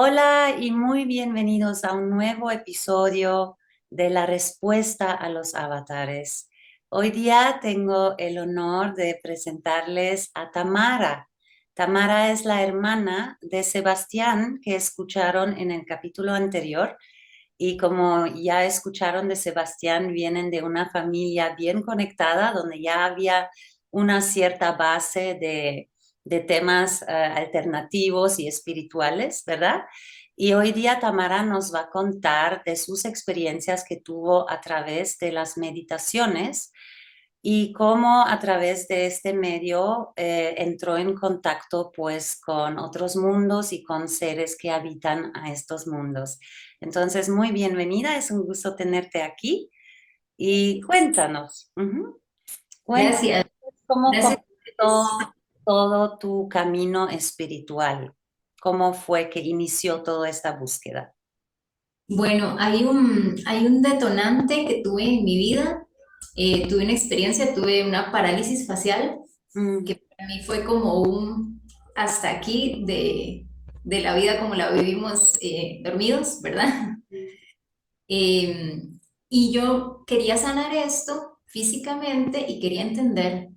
Hola y muy bienvenidos a un nuevo episodio de la respuesta a los avatares. Hoy día tengo el honor de presentarles a Tamara. Tamara es la hermana de Sebastián que escucharon en el capítulo anterior y como ya escucharon de Sebastián, vienen de una familia bien conectada donde ya había una cierta base de de temas eh, alternativos y espirituales, ¿verdad? Y hoy día Tamara nos va a contar de sus experiencias que tuvo a través de las meditaciones y cómo a través de este medio eh, entró en contacto pues con otros mundos y con seres que habitan a estos mundos. Entonces, muy bienvenida, es un gusto tenerte aquí y cuéntanos. Gracias. ¿Cómo Gracias todo tu camino espiritual? ¿Cómo fue que inició toda esta búsqueda? Bueno, hay un, hay un detonante que tuve en mi vida. Eh, tuve una experiencia, tuve una parálisis facial, mm. que para mí fue como un hasta aquí de, de la vida como la vivimos eh, dormidos, ¿verdad? Em, y yo quería sanar esto físicamente y quería entender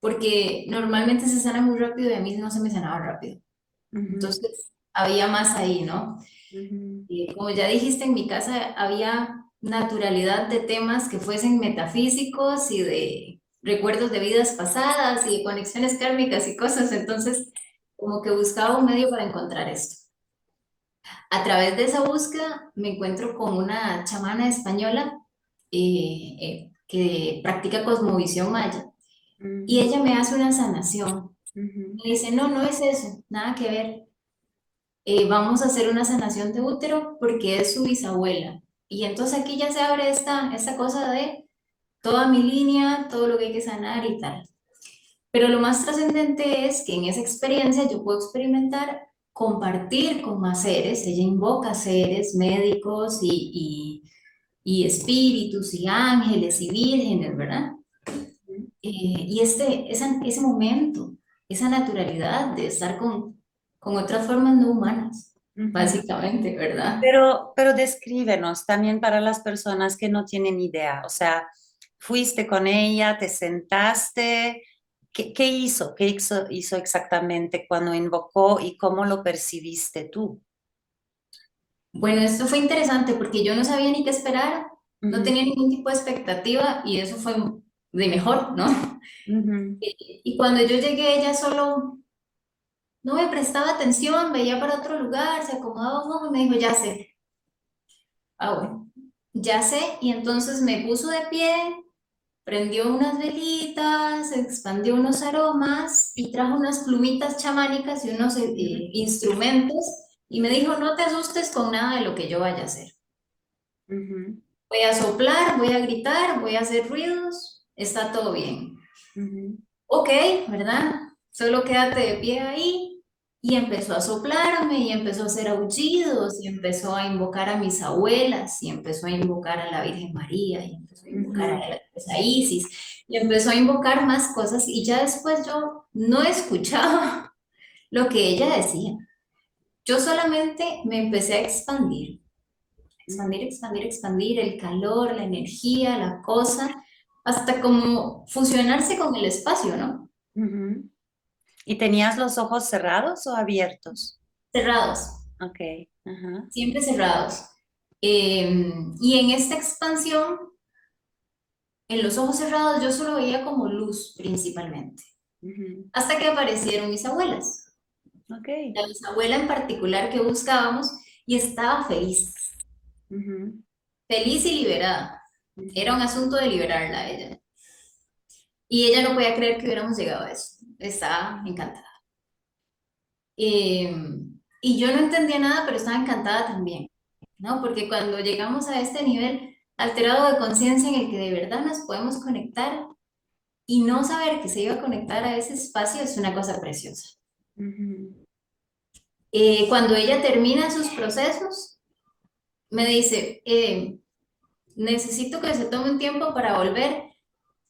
porque normalmente se sana muy rápido y a mí no se me sanaba rápido. Entonces, había más ahí, ¿no? y como ya dijiste, en mi casa había naturalidad de temas que fuesen metafísicos y de recuerdos de vidas pasadas y de conexiones kármicas y cosas, entonces como que buscaba un medio para encontrar esto. A través de esa búsqueda me encuentro con una chamana española eh, eh, que practica cosmovisión maya y ella me hace una sanación. Me dice, no, no es eso, nada que ver. Eh, vamos a hacer una sanación de útero porque es su bisabuela. Y entonces aquí ya se abre esta, esta cosa de toda mi línea, todo lo que hay que sanar y tal. Pero lo más trascendente es que en esa experiencia yo puedo experimentar compartir con más seres. Ella invoca seres médicos y, y, y espíritus y ángeles y vírgenes, ¿verdad? Eh, y este, ese momento, esa naturalidad de estar con, con otras formas no humanas, básicamente, ¿verdad? Pero, pero descríbenos también para las personas que no tienen idea, o sea, fuiste con ella, te sentaste, ¿qué, qué hizo? ¿Qué hizo, hizo exactamente cuando invocó y cómo lo percibiste tú? Bueno, esto fue interesante porque yo no sabía ni qué esperar, no tenía ningún tipo de expectativa y eso fue de mejor, ¿no? y, cuando yo llegué, ella solo no me prestaba atención, veía para otro lugar, se acomodaba un ojo y me dijo, ya sé. Ah, bueno, ya sé, y entonces me puso de pie, prendió unas velitas, expandió unos aromas y trajo unas plumitas chamánicas y unos eh, instrumentos y me dijo, no te asustes con nada de lo que yo vaya a hacer. Voy a soplar, voy a gritar, voy a hacer ruidos, está todo bien. Ok, ¿verdad? Solo quédate de pie ahí. Y empezó a soplarme y empezó a hacer aullidos y empezó a invocar a mis abuelas y empezó a invocar a la Virgen María y empezó a invocar a, Isis y empezó a invocar más cosas y ya después yo no escuchaba lo que ella decía. Yo solamente me empecé a expandir, expandir, expandir, expandir el calor, la energía, la cosa hasta como fusionarse con el espacio, ¿no? ¿Y tenías los ojos cerrados o abiertos? Cerrados. Ok. Siempre cerrados. Em, y en esta expansión, en los ojos cerrados yo solo veía como luz principalmente. Hasta que aparecieron mis abuelas. Okay. La bisabuela en particular que buscábamos y estaba feliz. Feliz y liberada. Era un asunto de liberarla a ella. Y ella no podía creer que hubiéramos llegado a eso. Estaba encantada. Em, y yo no entendía nada, pero estaba encantada también, ¿no? Porque cuando llegamos a este nivel alterado de conciencia en el que de verdad nos podemos conectar y no saber que se iba a conectar a ese espacio es una cosa preciosa. Eh, cuando ella termina sus procesos, me dice, eh, necesito que se tome un tiempo para volver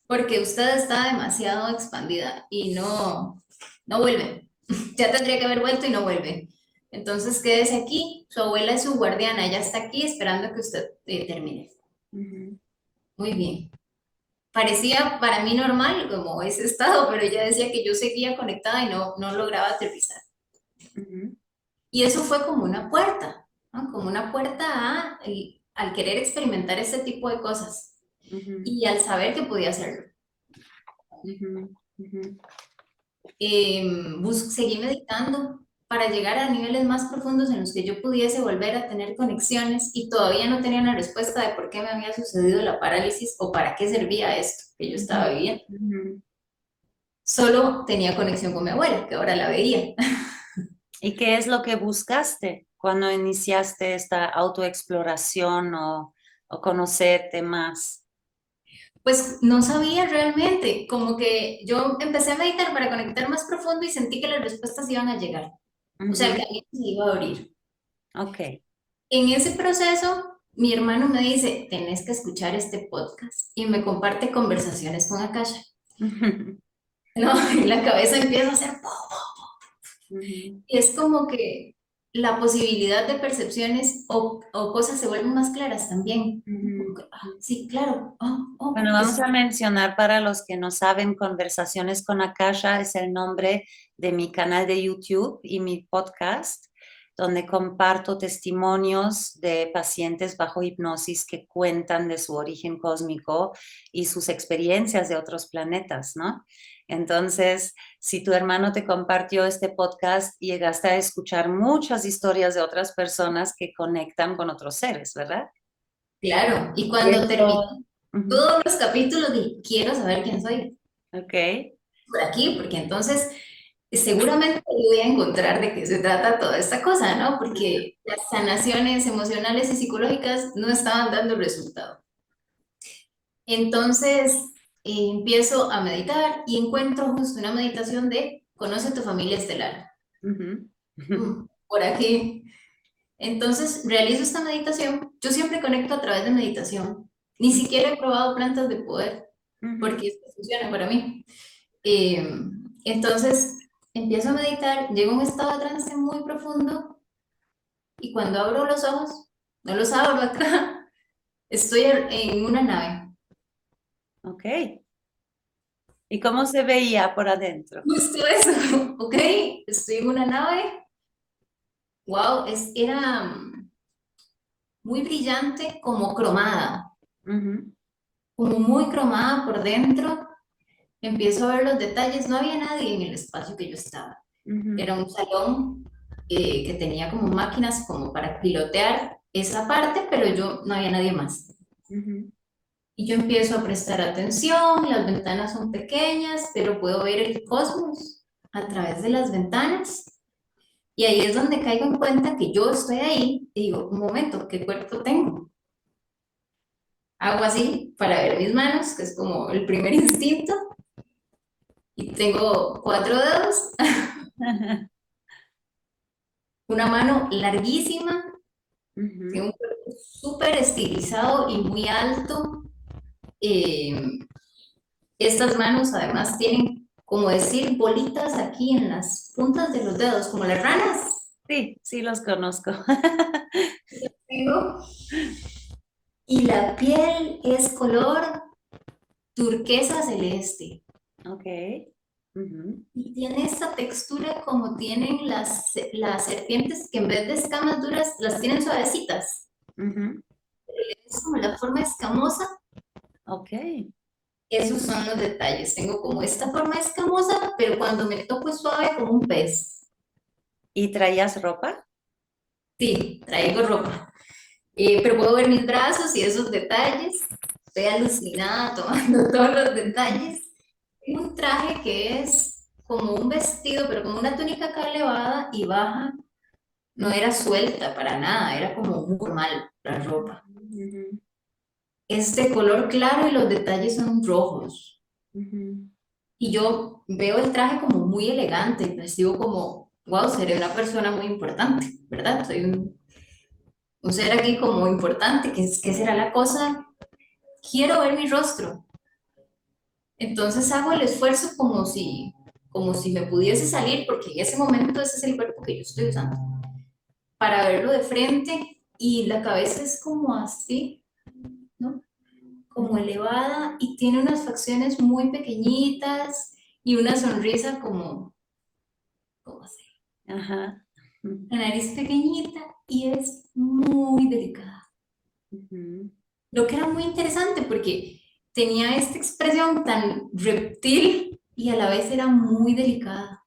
porque usted está demasiado expandida y no, no vuelve. ya tendría que haber vuelto y no vuelve. Entonces quédese aquí, su abuela es su guardiana, ella está aquí esperando que usted eh, termine. Muy bien. Parecía para mí normal como ese estado, pero ella decía que yo seguía conectada y no, no lograba aterrizar. Y eso fue como una puerta, como una puerta a, al querer experimentar este tipo de cosas y al saber que podía hacerlo. Em, seguí meditando para llegar a niveles más profundos en los que yo pudiese volver a tener conexiones y todavía no tenía una respuesta de por qué me había sucedido la parálisis o para qué servía esto que yo estaba viviendo. Solo tenía conexión con mi abuela, que ahora la veía. ¿Y qué es lo que buscaste cuando iniciaste esta autoexploración o, o conocerte más? Pues no sabía realmente, como que yo empecé a meditar para conectar más profundo y sentí que las respuestas iban a llegar. O sea, que alguien se iba a abrir. Ok. En ese proceso, mi hermano me dice, tenés que escuchar este podcast y me comparte conversaciones con Akasha. no, y la cabeza empieza a hacer... Y es como que la posibilidad de percepciones o, o, cosas se vuelven más claras también. Ah, sí, claro. Oh, oh, bueno, vamos a mencionar para los que no saben, Conversaciones con Akasha es el nombre de mi canal de YouTube y mi podcast, donde comparto testimonios de pacientes bajo hipnosis que cuentan de su origen cósmico y sus experiencias de otros planetas, ¿no? Entonces, si tu hermano te compartió este podcast, llegaste a escuchar muchas historias de otras personas que conectan con otros seres, ¿verdad? Claro, y cuando termino todos los capítulos dije, quiero saber quién soy. Ok. Por aquí, porque entonces seguramente voy a encontrar de qué se trata toda esta cosa, ¿no? Porque las sanaciones emocionales y psicológicas no estaban dando resultado. Entonces, empiezo a meditar y encuentro justo una meditación de conoce tu familia estelar. Mm, por aquí. Entonces realizo esta meditación. Yo siempre conecto a través de meditación. Ni siquiera he probado plantas de poder, porque esto funciona para mí. Em, entonces empiezo a meditar, llego a un estado de trance muy profundo y cuando abro los ojos, no los abro acá, estoy en una nave Ok. ¿Y cómo se veía por adentro? Justo eso, ok, estoy en una nave. Wow, es, era mm, muy brillante, como cromada. Como muy cromada por dentro. Empiezo a ver los detalles. No había nadie en el espacio que yo estaba. Era un salón eh, que tenía como máquinas como para pilotear esa parte, pero yo no había nadie más. Y yo empiezo a prestar atención, las ventanas son pequeñas, pero puedo ver el cosmos a través de las ventanas. Y ahí es donde caigo en cuenta que yo estoy ahí y digo, un momento, ¿qué cuerpo tengo? Hago así para ver mis manos, que es como el primer instinto. Y tengo cuatro dedos. Una mano larguísima, un cuerpo súper estilizado y muy alto, eh, estas manos además tienen, como decir, bolitas aquí en las puntas de los dedos, como las ranas. Sí, sí los conozco. y la piel es color turquesa celeste. Ok. Y tiene esta textura como tienen las, las serpientes que en vez de escamas duras las tienen suavecitas. Es como la forma escamosa Ok. Esos son los detalles. Tengo como esta forma escamosa, pero cuando me toco es suave como un pez. ¿Y traías ropa? Sí, traigo ropa. Eh, pero puedo ver mis brazos y esos detalles. Estoy alucinada tomando todos los detalles. Tengo un traje que es como un vestido, pero como una túnica acá elevada y baja. No era suelta para nada, era como normal la ropa es de color claro y los detalles son rojos. Y yo veo el traje como muy elegante, pues digo como, wow, seré una persona muy importante, ¿verdad? Soy un, un ser aquí como importante, ¿qué, ¿qué será la cosa? Quiero ver mi rostro. Entonces hago el esfuerzo como si, como si me pudiese salir, porque en ese momento ese es el cuerpo que yo estoy usando. para verlo de frente y la cabeza es como así. Como elevada y tiene unas facciones muy pequeñitas y una sonrisa como, como así. Ajá. La nariz pequeñita y es muy delicada. Lo que era muy interesante porque tenía esta expresión tan reptil y a la vez era muy delicada.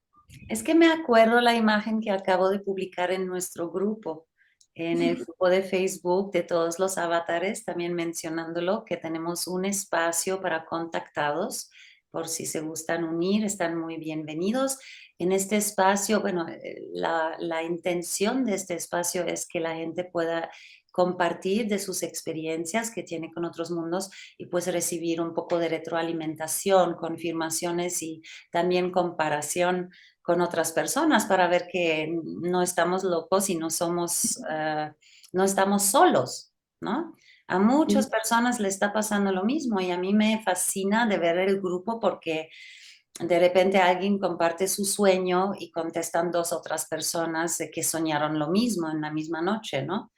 Es que me acuerdo la imagen que acabo de publicar en nuestro grupo, en el grupo de Facebook de todos los avatares, también mencionándolo, que tenemos un espacio para contactados por si se gustan unir, están muy bienvenidos. En este espacio, bueno, eh, la, la, intención de este espacio es que la gente pueda compartir de sus experiencias que tiene con otros mundos y pues recibir un poco de retroalimentación, confirmaciones y también comparación con otras personas para ver que no estamos locos y no somos, eh, no estamos solos, ¿no? A muchas personas le está pasando lo mismo y a mí me fascina de ver el grupo porque de repente alguien comparte su sueño y contestan dos otras personas que soñaron lo mismo en la misma noche, ¿no?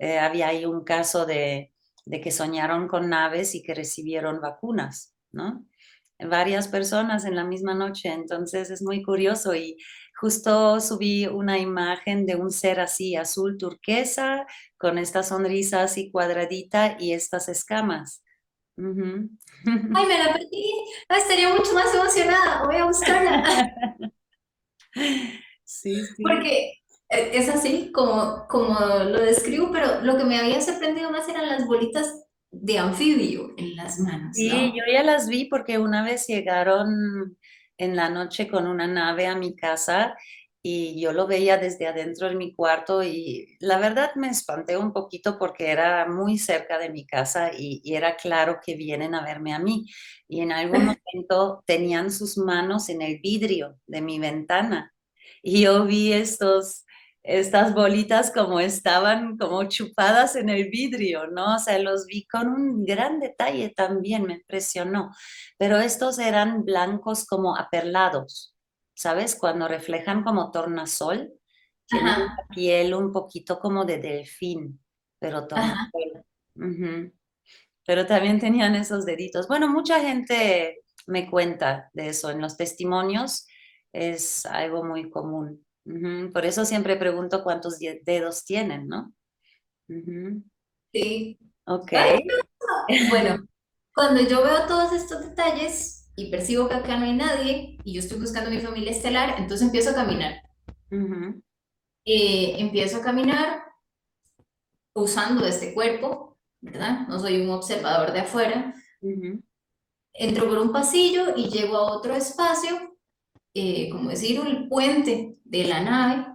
Eh, había ahí un caso de, de, que soñaron con naves y que recibieron vacunas, ¿no? Varias personas en la misma noche, entonces es muy curioso y justo subí una imagen de un ser así azul turquesa con esta sonrisa así cuadradita y estas escamas. Ay, me la perdí. estaría mucho más emocionada. Voy a buscarla. sí, sí. Porque es así como, como lo describo, pero lo que me había sorprendido más eran las bolitas de anfibio en las manos. Sí, yo ya las vi porque una vez llegaron en la noche con una nave a mi casa y yo lo veía desde adentro de mi cuarto y la verdad me espanté un poquito porque era muy cerca de mi casa y, y era claro que vienen a verme a mí. Y en algún momento tenían sus manos en el vidrio de mi ventana y yo vi estos estas bolitas como estaban como chupadas en el vidrio, ¿no? O sea, los vi con un gran detalle también, me impresionó. Pero estos eran blancos como aperlados, ¿sabes? Cuando reflejan como tornasol, tienen la piel un poquito como de delfín, pero tornasol. Pero también tenían esos deditos. Bueno, mucha gente me cuenta de eso en los testimonios, es algo muy común. Por eso siempre pregunto cuántos dedos tienen, ¿no? Sí. Ok. bueno, cuando yo veo todos estos detalles y percibo que acá no hay nadie y yo estoy buscando mi familia estelar, entonces empiezo a caminar. Eh, empiezo a caminar usando este cuerpo, ¿verdad? No soy un observador de afuera. Entro por un pasillo y llego a otro espacio eh, como decir, un puente de la nave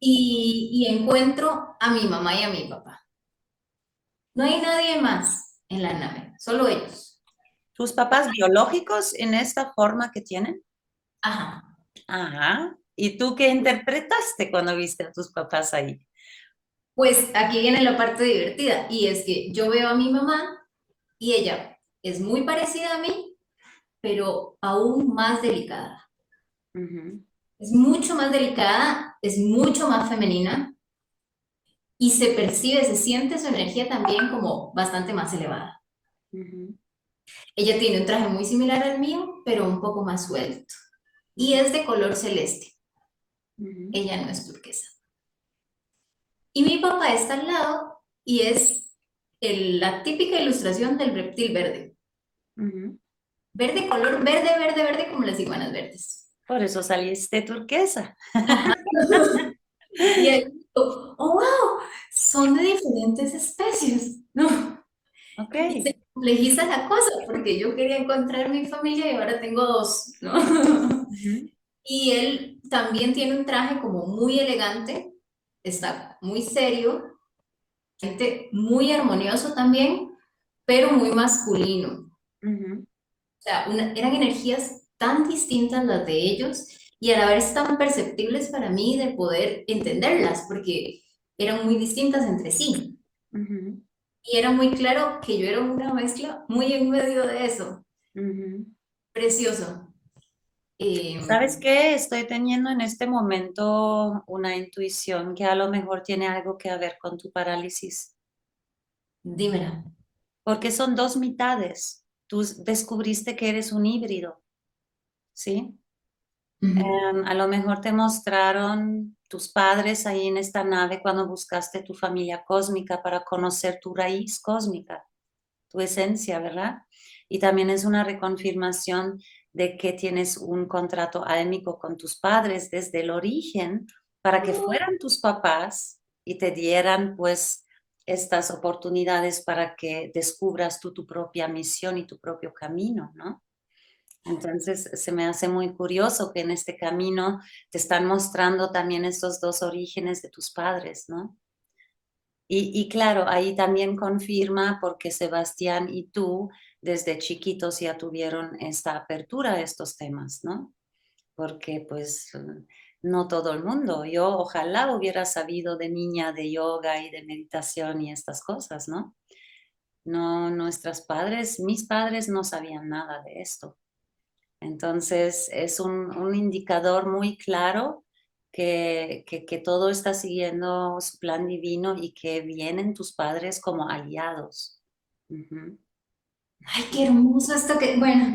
Y, y encuentro a mi mamá y a mi papá. No hay nadie más en la nave, solo ellos. ¿Tus papás biológicos en esta forma que tienen? Ajá. Ajá. ¿Y tú qué interpretaste cuando viste a tus papás ahí? Pues aquí viene la parte divertida y es que yo veo a mi mamá y ella es muy parecida a mí, pero aún más delicada. Es mucho más delicada, es mucho más femenina y se percibe, se siente su energía también como bastante más elevada. Ella tiene un traje muy similar al mío, pero un poco más suelto y es de color celeste. Ella no es turquesa. Y mi papá está al lado y es la típica ilustración del reptil verde. Verde, color verde, verde, verde, como las iguanas verdes. Por eso saliste turquesa. y él, oh, wow, son de diferentes especies, ¿no? Ok. Y se complejiza la cosa, porque yo quería encontrar mi familia y ahora tengo dos, ¿no? Y él también tiene un traje como muy elegante, está muy serio, muy armonioso también, pero muy masculino sea, eran energías tan distintas las de ellos y a la vez tan perceptibles para mí de poder entenderlas, porque eran muy distintas entre sí. Y era muy claro que yo era una mezcla muy en medio de eso. Precioso. Em, ¿Sabes qué? Estoy teniendo en este momento una intuición que a lo mejor tiene algo que ver con tu parálisis. dímela. Porque son dos mitades. Tú descubriste que eres un híbrido, ¿sí? Em, a lo mejor te mostraron tus padres ahí en esta nave cuando buscaste tu familia cósmica para conocer tu raíz cósmica, tu esencia, ¿verdad? Y también es una reconfirmación de que tienes un contrato álmico con tus padres desde el origen para que fueran tus papás y te dieran pues estas oportunidades para que descubras tú tu propia misión y tu propio camino, ¿no? Entonces se me hace muy curioso que en este camino te están mostrando también estos dos orígenes de tus padres, ¿no? Y, claro, ahí también confirma porque Sebastián y tú desde chiquitos ya tuvieron esta apertura a estos temas, ¿no? Porque pues no todo el mundo. Yo ojalá hubiera sabido de niña de yoga y de meditación y estas cosas, ¿no? No, nuestros padres, mis padres no sabían nada de esto. Entonces es un, un indicador muy claro que, que, todo está siguiendo su plan divino y que vienen tus padres como aliados. Ay, qué hermoso esto que, bueno,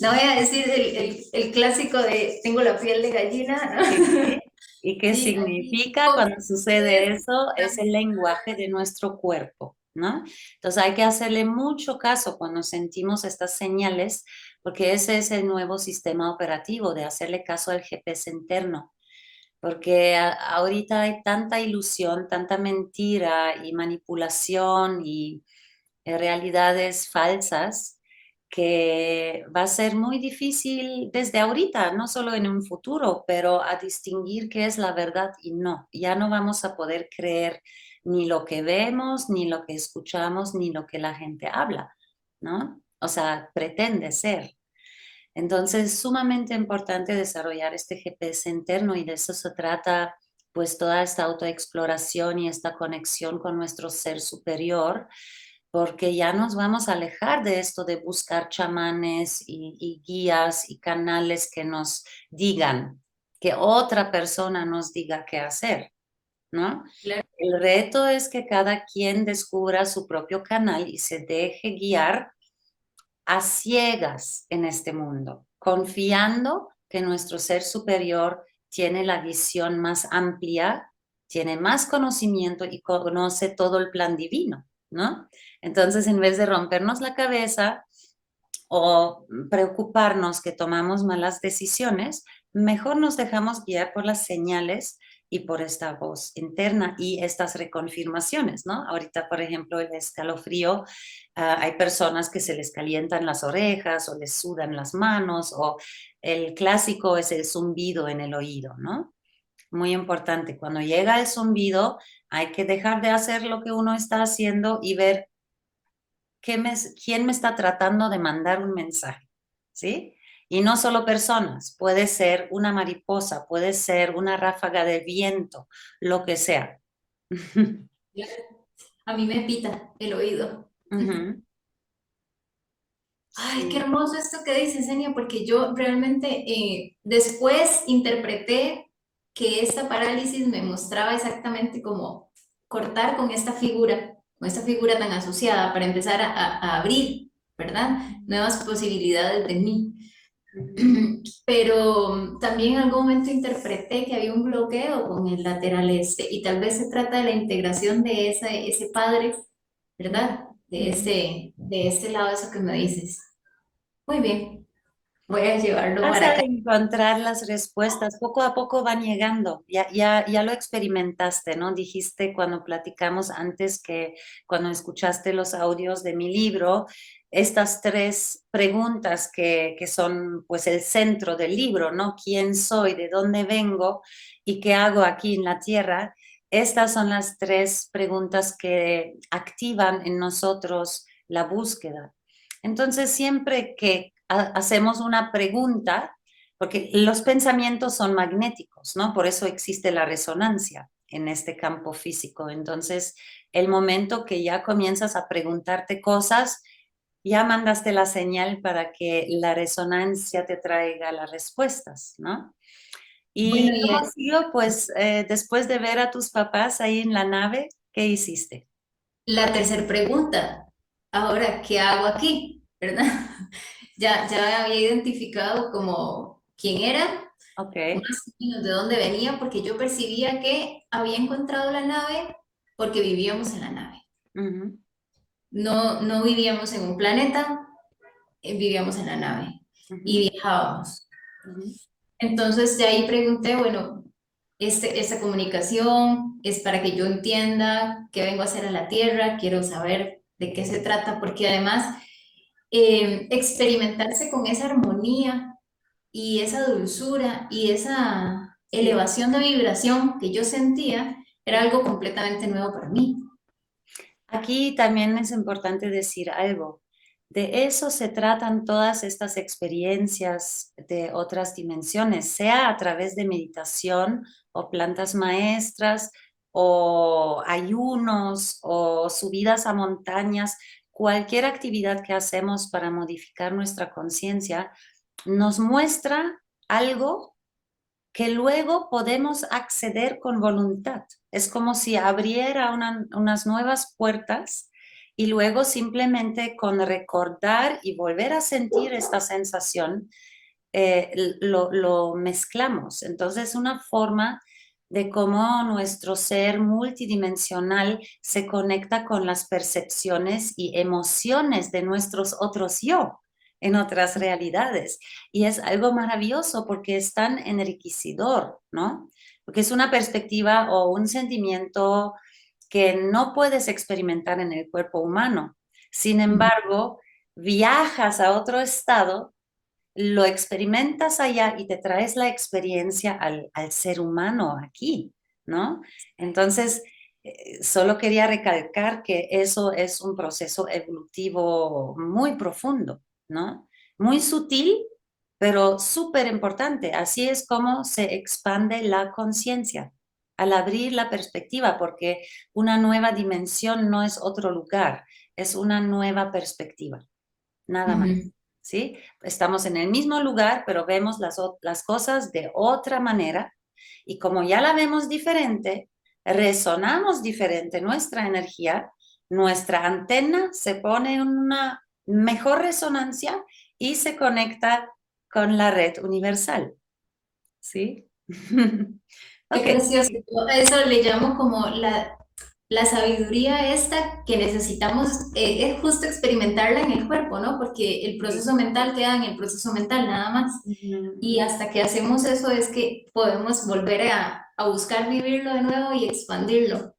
no voy a decir el, el, clásico de tengo la piel de gallina. ¿Y qué significa cuando sucede eso? Es el lenguaje de nuestro cuerpo, ¿no? Entonces hay que hacerle mucho caso cuando sentimos estas señales, porque ese es el nuevo sistema operativo de hacerle caso al GPS interno porque ahorita hay tanta ilusión, tanta mentira y manipulación y eh, realidades falsas que va a ser muy difícil desde ahorita, no solo en un futuro, pero a distinguir qué es la verdad y no. Ya no vamos a poder creer ni lo que vemos, ni lo que escuchamos, ni lo que la gente habla, ¿no? O sea, pretende ser. Entonces, es sumamente importante desarrollar este GPS interno y de eso se trata pues toda esta autoexploración y esta conexión con nuestro ser superior, porque ya nos vamos a alejar de esto de buscar chamanes y, guías y canales que nos digan, que otra persona nos diga qué hacer, ¿no? El reto es que cada quien descubra su propio canal y se deje guiar a ciegas en este mundo, confiando que nuestro ser superior tiene la visión más amplia, tiene más conocimiento y conoce todo el plan divino, ¿no? Entonces, en vez de rompernos la cabeza o preocuparnos que tomamos malas decisiones, mejor nos dejamos guiar por las señales y por esta voz interna y estas reconfirmaciones, ¿no? Ahorita, por ejemplo, el escalofrío, ah, hay personas que se les calientan las orejas o les sudan las manos o el clásico es el zumbido en el oído, ¿no? Muy importante, cuando llega el zumbido hay que dejar de hacer lo que uno está haciendo y ver qué me, quién me está tratando de mandar un mensaje, ¿sí? Y no solo personas, puede ser una mariposa, puede ser una ráfaga de viento, lo que sea. A mí me pita el oído. Ay, qué hermoso esto que dice Senia, porque yo realmente eh, después interpreté que esta parálisis me mostraba exactamente como cortar con esta figura, con esta figura tan asociada, para empezar a, a abrir, ¿verdad? Nuevas posibilidades de mí. Pero también en algún momento interpreté que había un bloqueo con el lateral este y tal vez se trata de la integración de ese, ese padre, ¿verdad? De ese, de ese lado, eso que me dices. Muy bien, voy a llevarlo Vas para a encontrar las respuestas, poco a poco van llegando, ya, ya, ya lo experimentaste, ¿no? Dijiste cuando platicamos antes que cuando escuchaste los audios de mi libro, estas tres preguntas que, son pues el centro del libro, ¿no? ¿Quién soy? ¿De dónde vengo? ¿Y qué hago aquí en la tierra? Estas son las tres preguntas que activan en nosotros la búsqueda. Entonces, siempre que hacemos una pregunta, porque los pensamientos son magnéticos, ¿no? Por eso existe la resonancia en este campo físico. Entonces, el momento que ya comienzas a preguntarte cosas, ya mandaste la señal para que la resonancia te traiga las respuestas, ¿no? Y, pues eh, después de ver a tus papás ahí en la nave, ¿qué hiciste? La tercera pregunta, ahora, ¿qué hago aquí? ¿Verdad? ya, ya había identificado como quién era, okay. de dónde venía, porque yo percibía que había encontrado la nave porque vivíamos en la nave. No, no vivíamos en un planeta, eh, vivíamos en la nave y viajábamos. Entonces de ahí pregunté, bueno, este, esta comunicación es para que yo entienda qué vengo a hacer a la Tierra, quiero saber de qué se trata, porque además eh, experimentarse con esa armonía y esa dulzura y esa elevación de vibración que yo sentía era algo completamente nuevo para mí. Aquí también es importante decir algo. De eso se tratan todas estas experiencias de otras dimensiones, sea a través de meditación o plantas maestras o ayunos o subidas a montañas, cualquier actividad que hacemos para modificar nuestra conciencia nos muestra algo que luego podemos acceder con voluntad. Es como si abriera unas nuevas puertas y luego simplemente con recordar y volver a sentir esta sensación, eh, lo, lo, mezclamos. Entonces, una forma de cómo nuestro ser multidimensional se conecta con las percepciones y emociones de nuestros otros yo en otras realidades. Y es algo maravilloso porque es tan enriquecedor, ¿no? Porque es una perspectiva o un sentimiento que no puedes experimentar en el cuerpo humano. Sin embargo, viajas a otro estado, lo experimentas allá y te traes la experiencia al, ser humano aquí, ¿no? Entonces, eh, solo quería recalcar que eso es un proceso evolutivo muy profundo, ¿no? Muy sutil, pero súper importante. Así es como se expande la conciencia al abrir la perspectiva, porque una nueva dimensión no es otro lugar, es una nueva perspectiva, nada más. ¿Sí? Estamos en el mismo lugar, pero vemos las, las cosas de otra manera y como ya la vemos diferente, resonamos diferente nuestra energía, nuestra antena se pone en una mejor resonancia y se conecta con la red universal. ¿Sí? Okay. Eso le llamo como la, la sabiduría esta que necesitamos, eh, es justo experimentarla en el cuerpo, ¿no? Porque el proceso mental queda en el proceso mental nada más. Y hasta que hacemos eso es que podemos volver a, a buscar vivirlo de nuevo y expandirlo.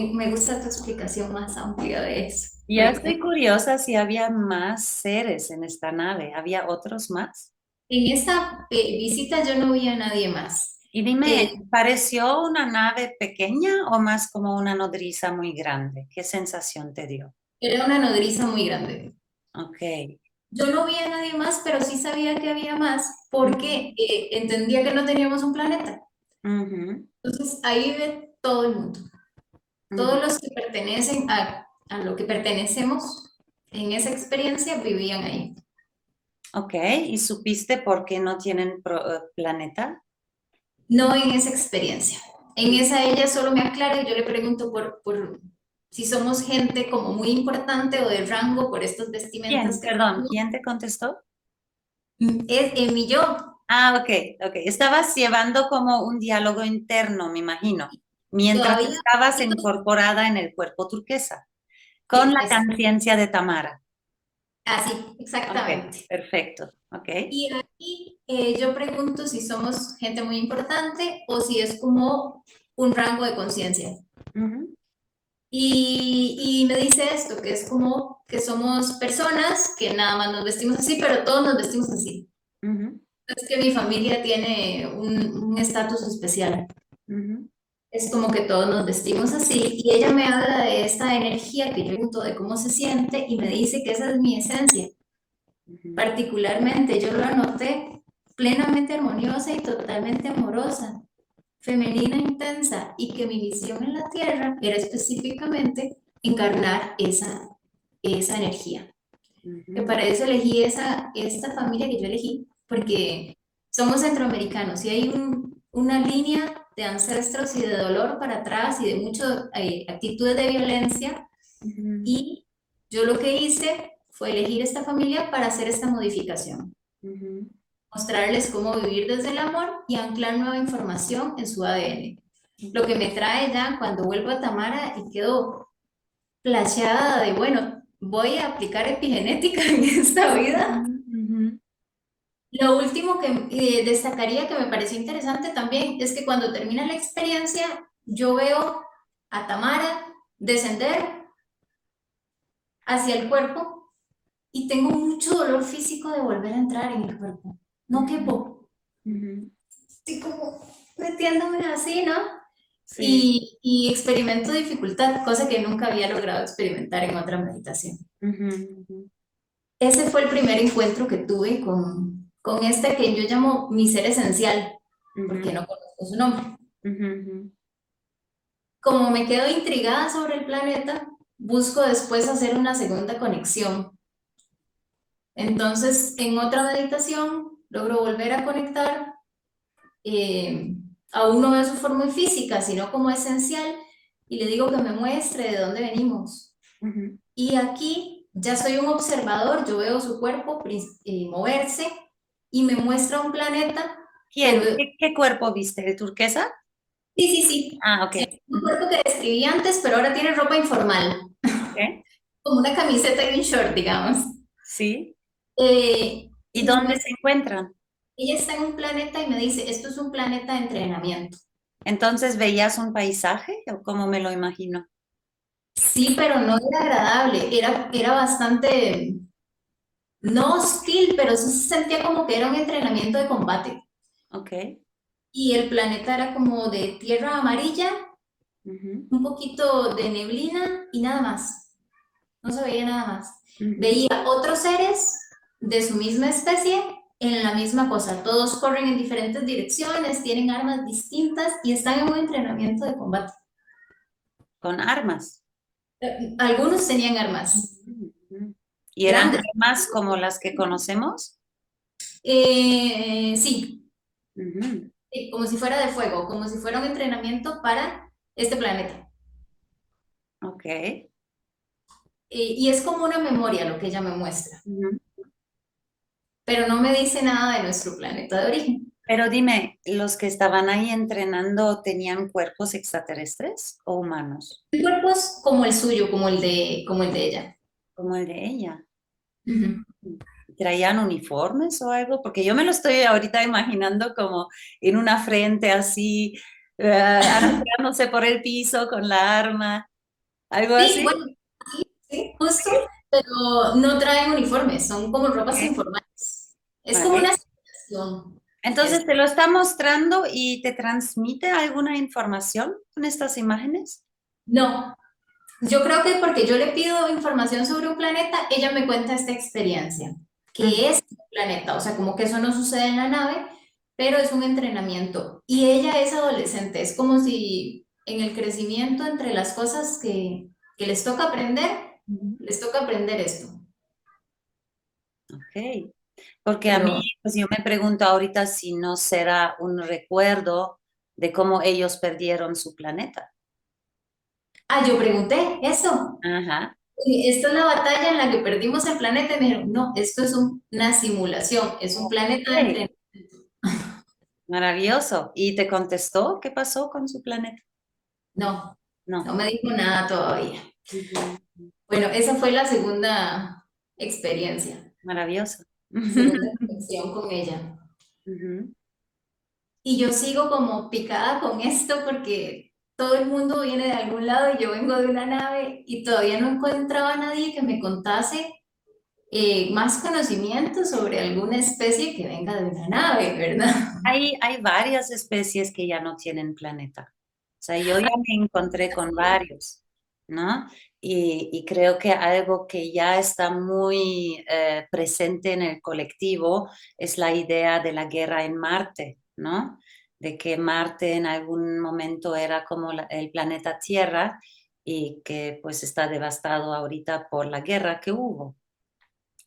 Me gusta tu explicación más amplia de eso. Ya estoy curiosa si había más seres en esta nave. ¿Había otros más? En esta eh, visita yo no vi a nadie más. Y dime, eh, ¿pareció una nave pequeña o más como una nodriza muy grande? ¿Qué sensación te dio? Era una nodriza muy grande. Ok. Yo no vi a nadie más, pero sí sabía que había más porque eh, entendía que no teníamos un planeta. Entonces ahí ve todo el mundo. Todos los que pertenecen a, a lo que pertenecemos en esa experiencia vivían ahí. Ok, ¿y supiste por qué no tienen eh, planeta? no en esa experiencia. En esa ella solo me aclara y yo le pregunto por, por si somos gente como muy importante o de rango por estos vestimentas. Perdón, ¿quién te contestó? Es en mi yo. Ah, ok, ok. Estabas llevando como un diálogo interno, me imagino, mientras estabas incorporada en el cuerpo turquesa, con la conciencia de Tamara. Así, exactamente. perfecto. Y aquí eh, yo pregunto si somos gente muy importante o si es como un rango de conciencia. y, y, me dice esto, que es como que somos personas que nada más nos vestimos así, pero todos nos vestimos así. Es que mi familia tiene un estatus especial. Es como que todos nos vestimos así y ella me habla de esta energía que yo pregunto de cómo se siente y me dice que esa es mi esencia. Particularmente yo lo anoté plenamente armoniosa y totalmente amorosa, femenina intensa y que mi misión en la tierra era específicamente encarnar esa esa energía. Que para eso elegí esa, esta familia que yo elegí, porque somos centroamericanos y hay una línea de ancestros y de dolor para atrás y de muchas eh, actitudes de violencia. Y yo lo que hice fue elegir esta familia para hacer esta modificación. Mostrarles cómo vivir desde el amor y anclar nueva información en su ADN. Lo que me trae ya cuando vuelvo a Tamara y quedo plaseada de, bueno, voy a aplicar epigenética en esta vida. Lo último que eh, destacaría que me pareció interesante también es que cuando termina la experiencia, yo veo a Tamara descender hacia el cuerpo y tengo mucho dolor físico de volver a entrar en el cuerpo. No quepo. Estoy como metiéndome así, ¿no? Y, y, experimento dificultad, cosa que nunca había logrado experimentar en otra meditación. Ese fue el primer encuentro que tuve con, con este que yo llamo mi ser esencial, porque no conozco su nombre. Como me quedo intrigada sobre el planeta, busco después hacer una segunda conexión. Entonces, en otra meditación, logro volver a conectar. Eh, aún no veo su forma física, sino como esencial, y le digo que me muestre de dónde venimos. Y aquí ya soy un observador, yo veo su cuerpo eh, moverse y me muestra un planeta. ¿Quién? ¿Qué, cuerpo viste? ¿De turquesa? Sí, sí, sí. Ah, ok. un cuerpo que describí antes, pero ahora tiene ropa informal. Como una camiseta y un short, digamos. Sí. Eh, ¿Y dónde se encuentran? ella está en un planeta y me dice, esto es un planeta de entrenamiento. Entonces, ¿veías un paisaje o cómo me lo imagino? Sí, pero no era agradable, era, era bastante, no hostil, pero sí se sentía como que era un entrenamiento de combate. Ok. Y el planeta era como de tierra amarilla, un poquito de neblina y nada más. No se veía nada más. Veía otros seres de su misma especie en la misma cosa. Todos corren en diferentes direcciones, tienen armas distintas y están en un entrenamiento de combate. ¿Con armas? Eh, algunos tenían armas. ¿Y eran armas como las que conocemos? Eh, sí. Como si fuera de fuego, como si fuera un entrenamiento para este planeta. Ok. Eh, y es como una memoria lo que ella me muestra pero no me dice nada de nuestro planeta de origen. Pero dime, ¿los que estaban ahí entrenando tenían cuerpos extraterrestres o humanos? Cuerpos como el suyo, como el de, como el de ella. Como el de ella. ¿Traían uniformes o algo? Porque yo me lo estoy ahorita imaginando como en una frente así, uh, por el piso con la arma, algo sí, así. Bueno, sí, justo, pero no traen uniformes, son como ropas informales. Es como una situación. Entonces, ¿te lo está mostrando y te transmite alguna información con estas imágenes? No. Yo creo que porque yo le pido información sobre un planeta, ella me cuenta esta experiencia, que es un planeta, o sea, como que eso no sucede en la nave, pero es un entrenamiento. Y ella es adolescente, es como si en el crecimiento entre las cosas que, que les toca aprender, les toca aprender esto. Ok. Porque a mí, pues yo me pregunto ahorita si no será un recuerdo de cómo ellos perdieron su planeta. Ah, yo pregunté eso. Ajá. Esta es la batalla en la que perdimos el planeta. Y me dijeron, no, esto es una simulación, es un planeta de entrenamiento. Maravilloso. ¿Y te contestó qué pasó con su planeta? No, no, no me dijo nada todavía. Bueno, esa fue la segunda experiencia. Maravilloso conexión con ella. Y yo sigo como picada con esto porque todo el mundo viene de algún lado y yo vengo de una nave y todavía no encontraba a nadie que me contase eh, más conocimiento sobre alguna especie que venga de una nave, ¿verdad? Hay, hay varias especies que ya no tienen planeta. O sea, yo ya me encontré con varios, ¿no? Y, creo que algo que ya está muy eh, presente en el colectivo es la idea de la guerra en Marte, ¿no? De que Marte en algún momento era como el planeta Tierra y que pues está devastado ahorita por la guerra que hubo.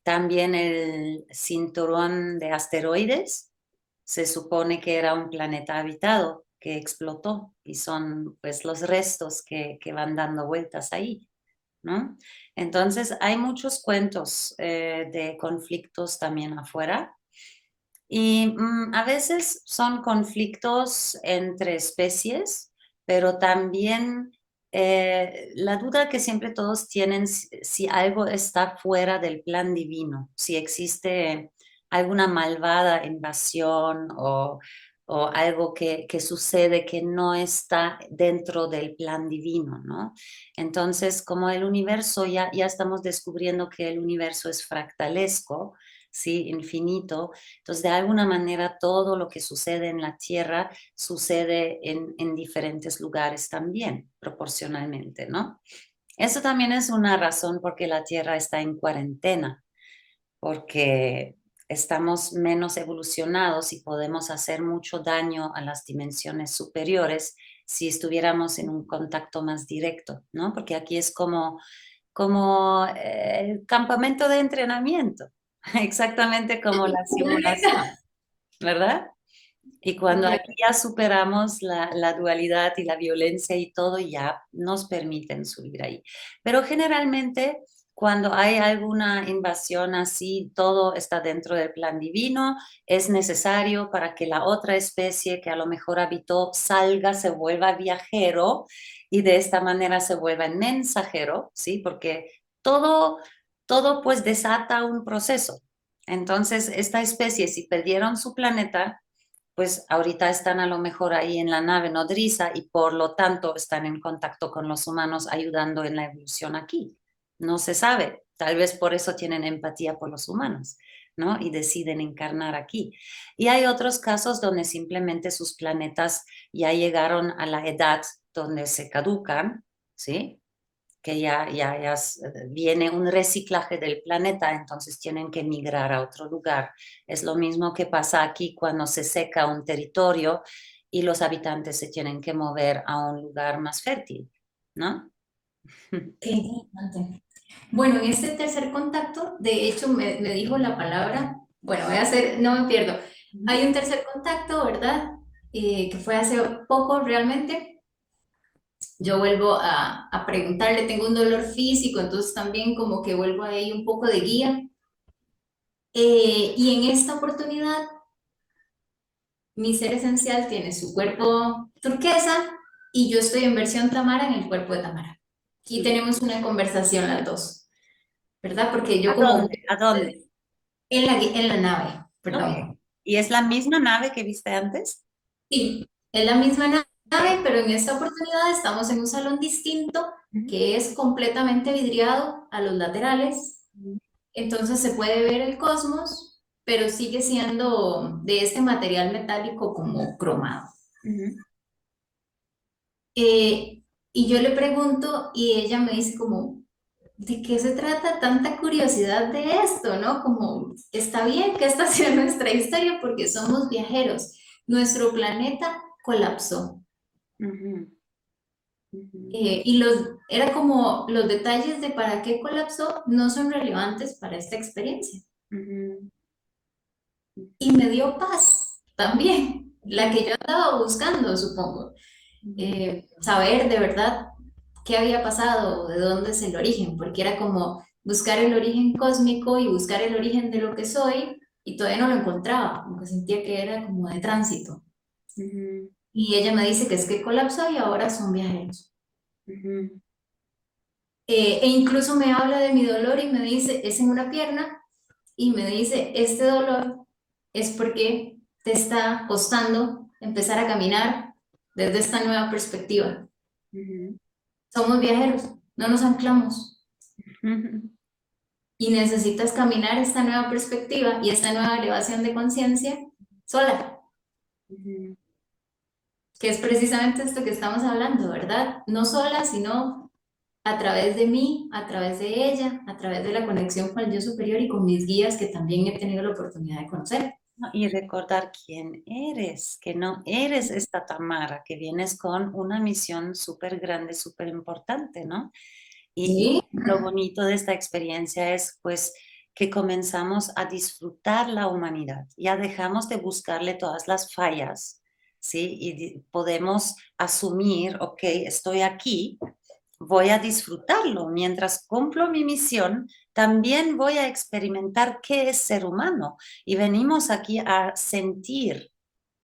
También el cinturón de asteroides se supone que era un planeta habitado que explotó y son pues los restos que, que van dando vueltas ahí. ¿no? Entonces hay muchos cuentos eh, de conflictos también afuera y mm, a veces son conflictos entre especies, pero también eh, la duda que siempre todos tienen si, algo está fuera del plan divino, si existe alguna malvada invasión o, algo que, sucede que no está dentro del plan divino, ¿no? Entonces, como el universo, ya, ya estamos descubriendo que el universo es fractalesco, ¿sí? Infinito. Entonces, de alguna manera, todo lo que sucede en la Tierra sucede en, en diferentes lugares también, proporcionalmente, ¿no? Eso también es una razón por qué la Tierra está en cuarentena, porque estamos menos evolucionados y podemos hacer mucho daño a las dimensiones superiores si estuviéramos en un contacto más directo, ¿no? Porque aquí es como, como eh, el campamento de entrenamiento. Exactamente como la simulación, ¿verdad? Y cuando aquí ya superamos la, la, dualidad y la violencia y todo, ya nos permiten subir ahí. Pero generalmente cuando hay alguna invasión así, todo está dentro del plan divino, es necesario para que la otra especie que a lo mejor habitó salga, se vuelva viajero y de esta manera se vuelva mensajero, ¿sí? Porque todo todo pues desata un proceso. Entonces, esta especie, si perdieron su planeta, pues ahorita están a lo mejor ahí en la nave nodriza y por lo tanto están en contacto con los humanos ayudando en la evolución aquí. No se sabe, tal vez por eso tienen empatía por los humanos, ¿no? Y deciden encarnar aquí. Y hay otros casos donde simplemente sus planetas ya llegaron a la edad donde se caducan, ¿sí? Que ya, ya, ya eh, viene un reciclaje del planeta, entonces tienen que migrar a otro lugar. Es lo mismo que pasa aquí cuando se seca un territorio y los habitantes se tienen que mover a un lugar más fértil, ¿no? Interesante. Bueno, en este tercer contacto, de hecho, me, me dijo la palabra, bueno, voy a hacer, no me pierdo. Hay un tercer contacto, ¿verdad? Eh, que fue hace poco realmente, yo vuelvo a, a, preguntarle, tengo un dolor físico, entonces también como que vuelvo ahí un poco de guía. Eh, y en esta oportunidad, mi ser esencial tiene su cuerpo turquesa y yo estoy en versión Tamara en el cuerpo de Tamara. Y tenemos una conversación las dos, ¿verdad? Porque yo ¿A Dónde? ¿A dónde? En la, en la nave, perdón. ¿Y es la misma nave que viste antes? Sí, es la misma nave pero en esta oportunidad estamos en un salón distinto que es completamente vidriado a los laterales. Entonces se puede ver el cosmos, pero sigue siendo de este material metálico como cromado. Eh, y yo le pregunto y ella me dice como, ¿de qué se trata tanta curiosidad de esto? ¿No? Como, está bien que esta sea nuestra historia porque somos viajeros. Nuestro planeta colapsó. Eh, y los, era como los detalles de para qué colapsó no son relevantes para esta experiencia. Y me dio paz también, la que yo estaba buscando, supongo. Eh, saber de verdad qué había pasado, de dónde es el origen, porque era como buscar el origen cósmico y buscar el origen de lo que soy, y todavía no lo encontraba, como que sentía que era como de tránsito. Y ella me dice que es que colapsó y ahora son viajeros. Eh, e incluso me habla de mi dolor y me dice, es en una pierna, y me dice, este dolor es porque te está costando empezar a caminar desde esta nueva perspectiva. Somos viajeros, no nos anclamos. Y necesitas caminar esta nueva perspectiva y esta nueva elevación de conciencia sola que es precisamente esto que estamos hablando, ¿verdad? No sola, sino a través de mí, a través de ella, a través de la conexión con el yo superior y con mis guías que también he tenido la oportunidad de conocer. Y recordar quién eres, que no eres esta Tamara, que vienes con una misión súper grande, súper importante, ¿no? Y lo bonito de esta experiencia es pues que comenzamos a disfrutar la humanidad. Ya dejamos de buscarle todas las fallas, ¿sí? Y podemos asumir, ok, estoy aquí, voy a disfrutarlo. Mientras cumplo mi misión, también voy a experimentar qué es ser humano. Y venimos aquí a sentir,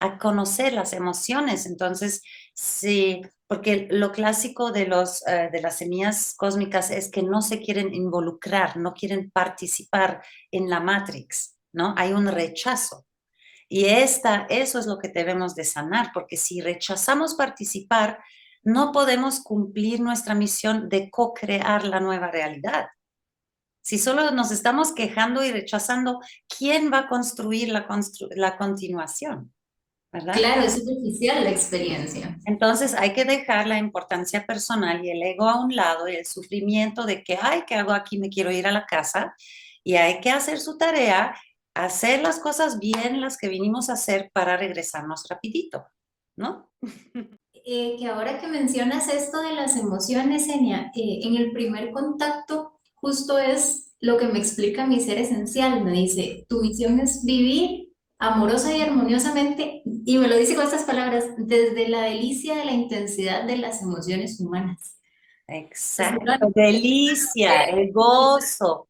a conocer las emociones. Entonces, sí, porque lo clásico de, los, eh, de las semillas cósmicas es que no se quieren involucrar, no quieren participar en la Matrix, ¿no? Hay un rechazo. Y esta, eso es lo que debemos de sanar, porque si rechazamos participar, no podemos cumplir nuestra misión de co-crear la nueva realidad. Si solo nos estamos quejando y rechazando, ¿quién va a construir la, la continuación? ¿verdad? Claro, es superficial la experiencia. Entonces hay que dejar la importancia personal y el ego a un lado y el sufrimiento de que, ay, ¿qué hago aquí? Me quiero ir a la casa. Y hay que hacer su tarea, hacer las cosas bien, las que vinimos a hacer para regresarnos rapidito, ¿no? Eh, que ahora que mencionas esto de las emociones, Enia, eh, en el primer contacto justo es lo que me explica mi ser esencial. Me dice, tu misión es vivir amorosa y armoniosamente, y me lo dice con estas palabras, desde la delicia de la intensidad de las emociones humanas. Exacto, delicia, el gozo.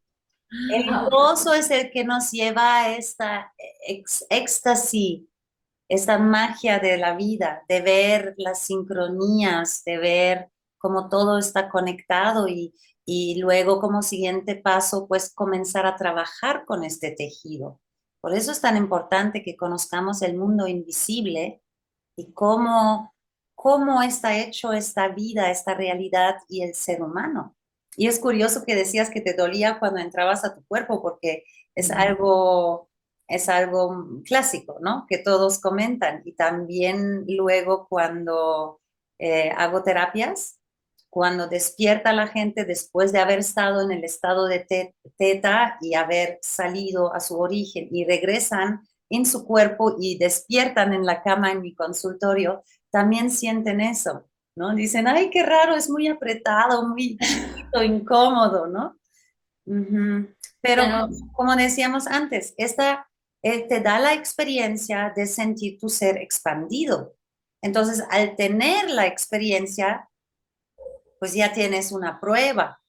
El gozo es el que nos lleva a esta éxtasis esta magia de la vida, de ver las sincronías, de ver cómo todo está conectado y, y luego como siguiente paso, pues comenzar a trabajar con este tejido. Por eso es tan importante que conozcamos el mundo invisible y cómo, cómo está hecho esta vida, esta realidad y el ser humano. Y es curioso que decías que te dolía cuando entrabas a tu cuerpo porque es algo es algo clásico, ¿no? Que todos comentan. Y también luego cuando eh, hago terapias, cuando despierta la gente después de haber estado en el estado de teta y haber salido a su origen y regresan en su cuerpo y despiertan en la cama en mi consultorio, también sienten eso, ¿no? Dicen, ay, qué raro, es muy apretado, muy incómodo, ¿no? Pero como decíamos antes, esta eh, te da la experiencia de sentir tu ser expandido. Entonces, al tener la experiencia, pues ya tienes una prueba,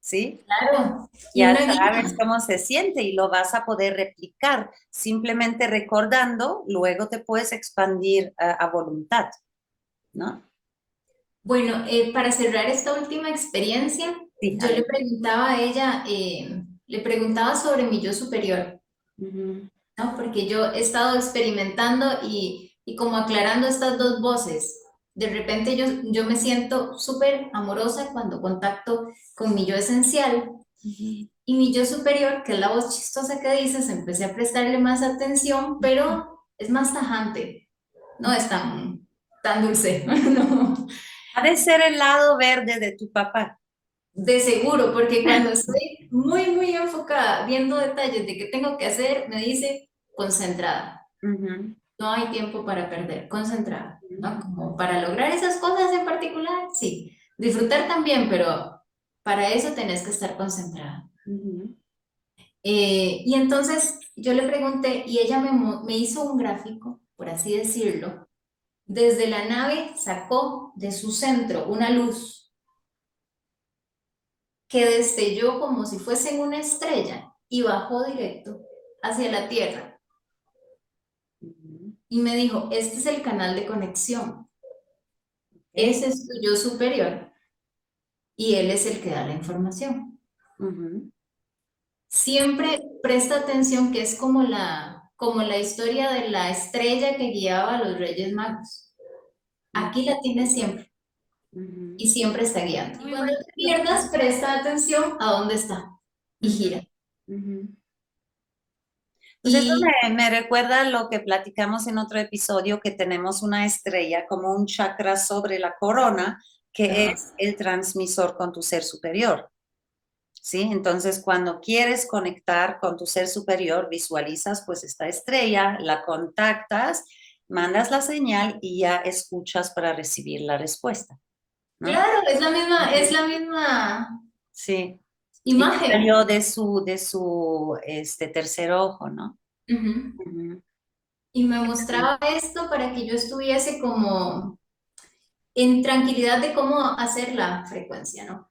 ¿sí? Claro. Ya sabes cómo se siente y lo vas a poder replicar. Simplemente recordando, luego te puedes expandir a, voluntad, ¿no? Bueno, eh, para cerrar esta última experiencia, yo le preguntaba a ella, eh, le preguntaba sobre mi yo superior. Porque yo he estado experimentando y, y como aclarando estas dos voces. De repente yo, yo me siento súper amorosa cuando contacto con mi yo esencial y mi yo superior, que es la voz chistosa que dices, empecé a prestarle más atención, pero es más tajante, no es tan, tan dulce. no. Ha de ser el lado verde de tu papá. De seguro, porque cuando estoy muy, muy enfocada, viendo detalles de qué tengo que hacer, me dice, concentrada. No hay tiempo para perder, concentrada, ¿no? Como para lograr esas cosas en particular, sí. Disfrutar también, pero para eso tenés que estar concentrada. Eh, y entonces yo le pregunté y ella me, me hizo un gráfico, por así decirlo. Desde la nave sacó de su centro una luz que destelló como si fuese una estrella y bajó directo hacia la Tierra y me dijo, este es el canal de conexión. Ese es tu yo superior y él es el que da la información. Siempre presta atención que es como la, como la historia de la estrella que guiaba a los Reyes Magos. Aquí la tienes siempre y siempre está guiando. Y cuando te pierdas, presta atención a dónde está y gira. Pues eso me, recuerda lo que platicamos en otro episodio, que tenemos una estrella como un chakra sobre la corona, que es el transmisor con tu ser superior. ¿Sí? Entonces, cuando quieres conectar con tu ser superior, visualizas pues esta estrella, la contactas, mandas la señal y ya escuchas para recibir la respuesta. Claro, es la misma, es la misma sí. imagen. salió de su, de su este, tercer ojo, ¿no? Y me mostraba esto para que yo estuviese como en tranquilidad de cómo hacer la frecuencia, ¿no?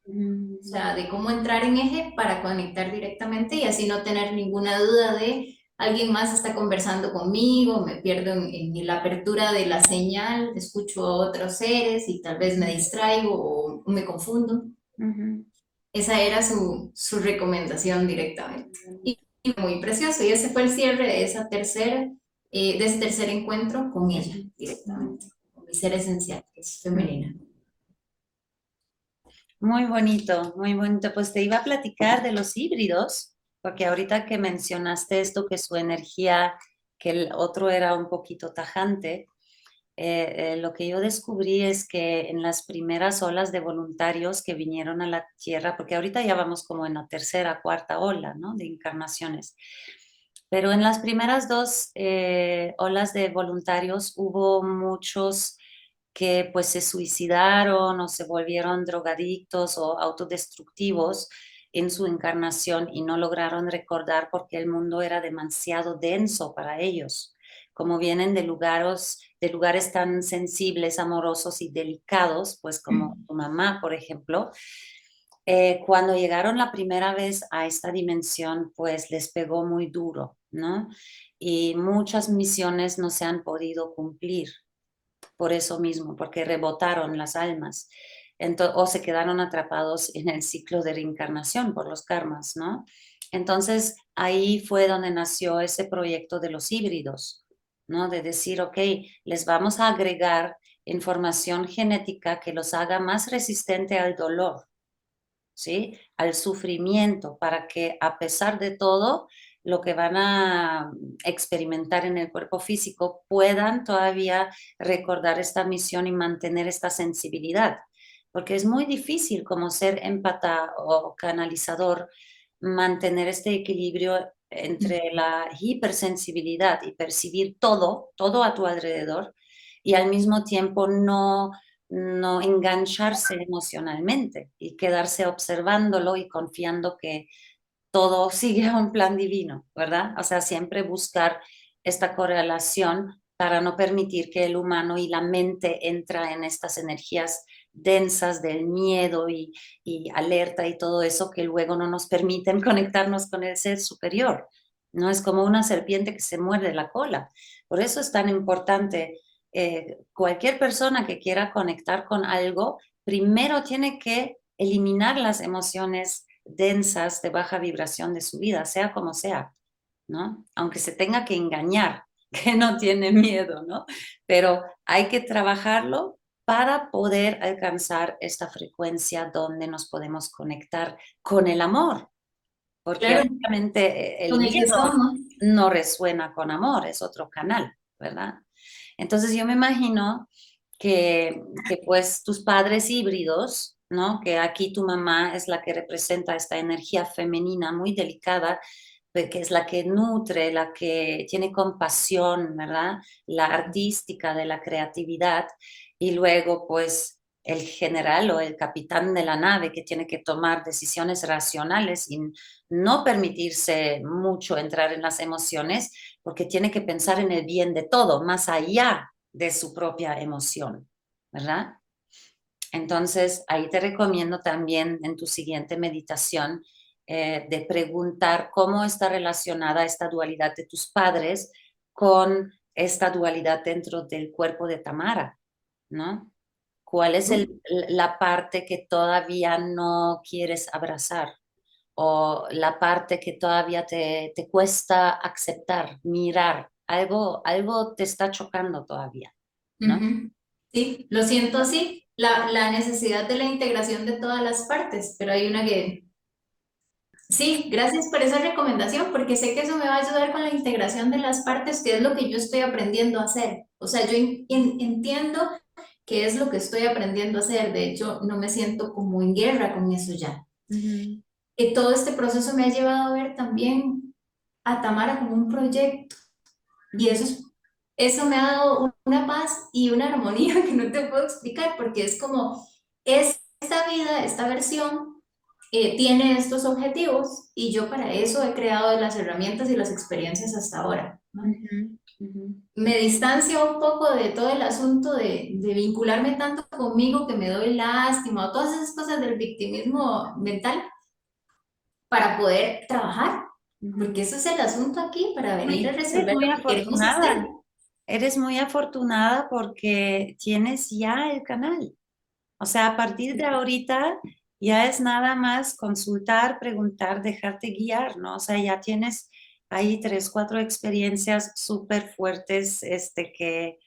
O sea, de cómo entrar en eje para conectar directamente y así no tener ninguna duda de alguien más está conversando conmigo, me pierdo en, la apertura de la señal, escucho a otros seres y tal vez me distraigo o, me confundo. Esa era su, su recomendación directamente. Y, muy precioso. Y ese fue el cierre de esa tercera, eh, de ese tercer encuentro con ella directamente ser esencial, que es femenina. Muy bonito, muy bonito. Pues te iba a platicar de los híbridos, porque ahorita que mencionaste esto, que su energía, que el otro era un poquito tajante, eh, eh, lo que yo descubrí es que en las primeras olas de voluntarios que vinieron a la Tierra, porque ahorita ya vamos como en la tercera, cuarta ola, ¿no? De encarnaciones. Pero en las primeras dos eh, olas de voluntarios hubo muchos que pues se suicidaron o se volvieron drogadictos o autodestructivos en su encarnación y no lograron recordar porque el mundo era demasiado denso para ellos. Como vienen de lugares, de lugares tan sensibles, amorosos y delicados, pues como tu mamá, por ejemplo, eh, cuando llegaron la primera vez a esta dimensión, pues les pegó muy duro, ¿no? Y muchas misiones no se han podido cumplir por eso mismo, porque rebotaron las almas o se quedaron atrapados en el ciclo de reencarnación por los karmas, ¿no? Entonces ahí fue donde nació ese proyecto de los híbridos, ¿no? De decir, ok, les vamos a agregar información genética que los haga más resistente al dolor, ¿sí? Al sufrimiento, para que a pesar de todo, lo que van a experimentar en el cuerpo físico puedan todavía recordar esta misión y mantener esta sensibilidad. Porque es muy difícil como ser empata o canalizador mantener este equilibrio entre la hipersensibilidad y percibir todo, todo a tu alrededor y al mismo tiempo no no engancharse emocionalmente y quedarse observándolo y confiando que todo sigue a un plan divino, ¿verdad? O sea, siempre buscar esta correlación para no permitir que el humano y la mente entra en estas energías densas del miedo y, alerta y todo eso que luego no nos permiten conectarnos con el ser superior. No es como una serpiente que se muerde la cola. Por eso es tan importante eh, cualquier persona que quiera conectar con algo, primero tiene que eliminar las emociones densas de baja vibración de su vida, sea como sea, ¿no? Aunque se tenga que engañar, que no tiene miedo, ¿no? Pero hay que trabajarlo para poder alcanzar esta frecuencia donde nos podemos conectar con el amor. Porque obviamente el miedo no resuena con amor, es otro canal, ¿verdad? Entonces yo me imagino que, pues tus padres híbridos, ¿no? Que aquí tu mamá es la que representa esta energía femenina muy delicada, que es la que nutre, la que tiene compasión, ¿verdad? La artística de la creatividad. Y luego, pues, el general o el capitán de la nave que tiene que tomar decisiones racionales y no permitirse mucho entrar en las emociones porque tiene que pensar en el bien de todo, más allá de su propia emoción, ¿verdad? Entonces, ahí te recomiendo también en tu siguiente meditación eh, de preguntar cómo está relacionada esta dualidad de tus padres con esta dualidad dentro del cuerpo de Tamara, ¿no? ¿Cuál es la parte que todavía no quieres abrazar? O la parte que todavía te, cuesta aceptar, mirar. Algo, algo te está chocando todavía. ¿no? Sí, lo siento así. La, la necesidad de la integración de todas las partes, pero hay una que Sí, gracias por esa recomendación, porque sé que eso me va a ayudar con la integración de las partes, que es lo que yo estoy aprendiendo a hacer. O sea, yo entiendo qué es lo que estoy aprendiendo a hacer. De hecho, no me siento como en guerra con eso ya. eh, todo este proceso me ha llevado a ver también a Tamara como un proyecto. Y eso, eso me ha dado una paz y una armonía que no te puedo explicar, porque es como, esta vida, esta versión, eh, tiene estos objetivos y yo para eso he creado las herramientas y las experiencias hasta ahora. Me distancio un poco de todo el asunto de, de, vincularme tanto conmigo que me doy lástima o todas esas cosas del victimismo mental para poder trabajar, porque eso es el asunto aquí, para venir a resolver muy afortunada. Eres muy afortunada porque tienes ya el canal. O sea, a partir de ahorita ya es nada más consultar, preguntar, dejarte guiar, ¿no? O sea, ya tienes ahí tres, cuatro experiencias súper fuertes este, que,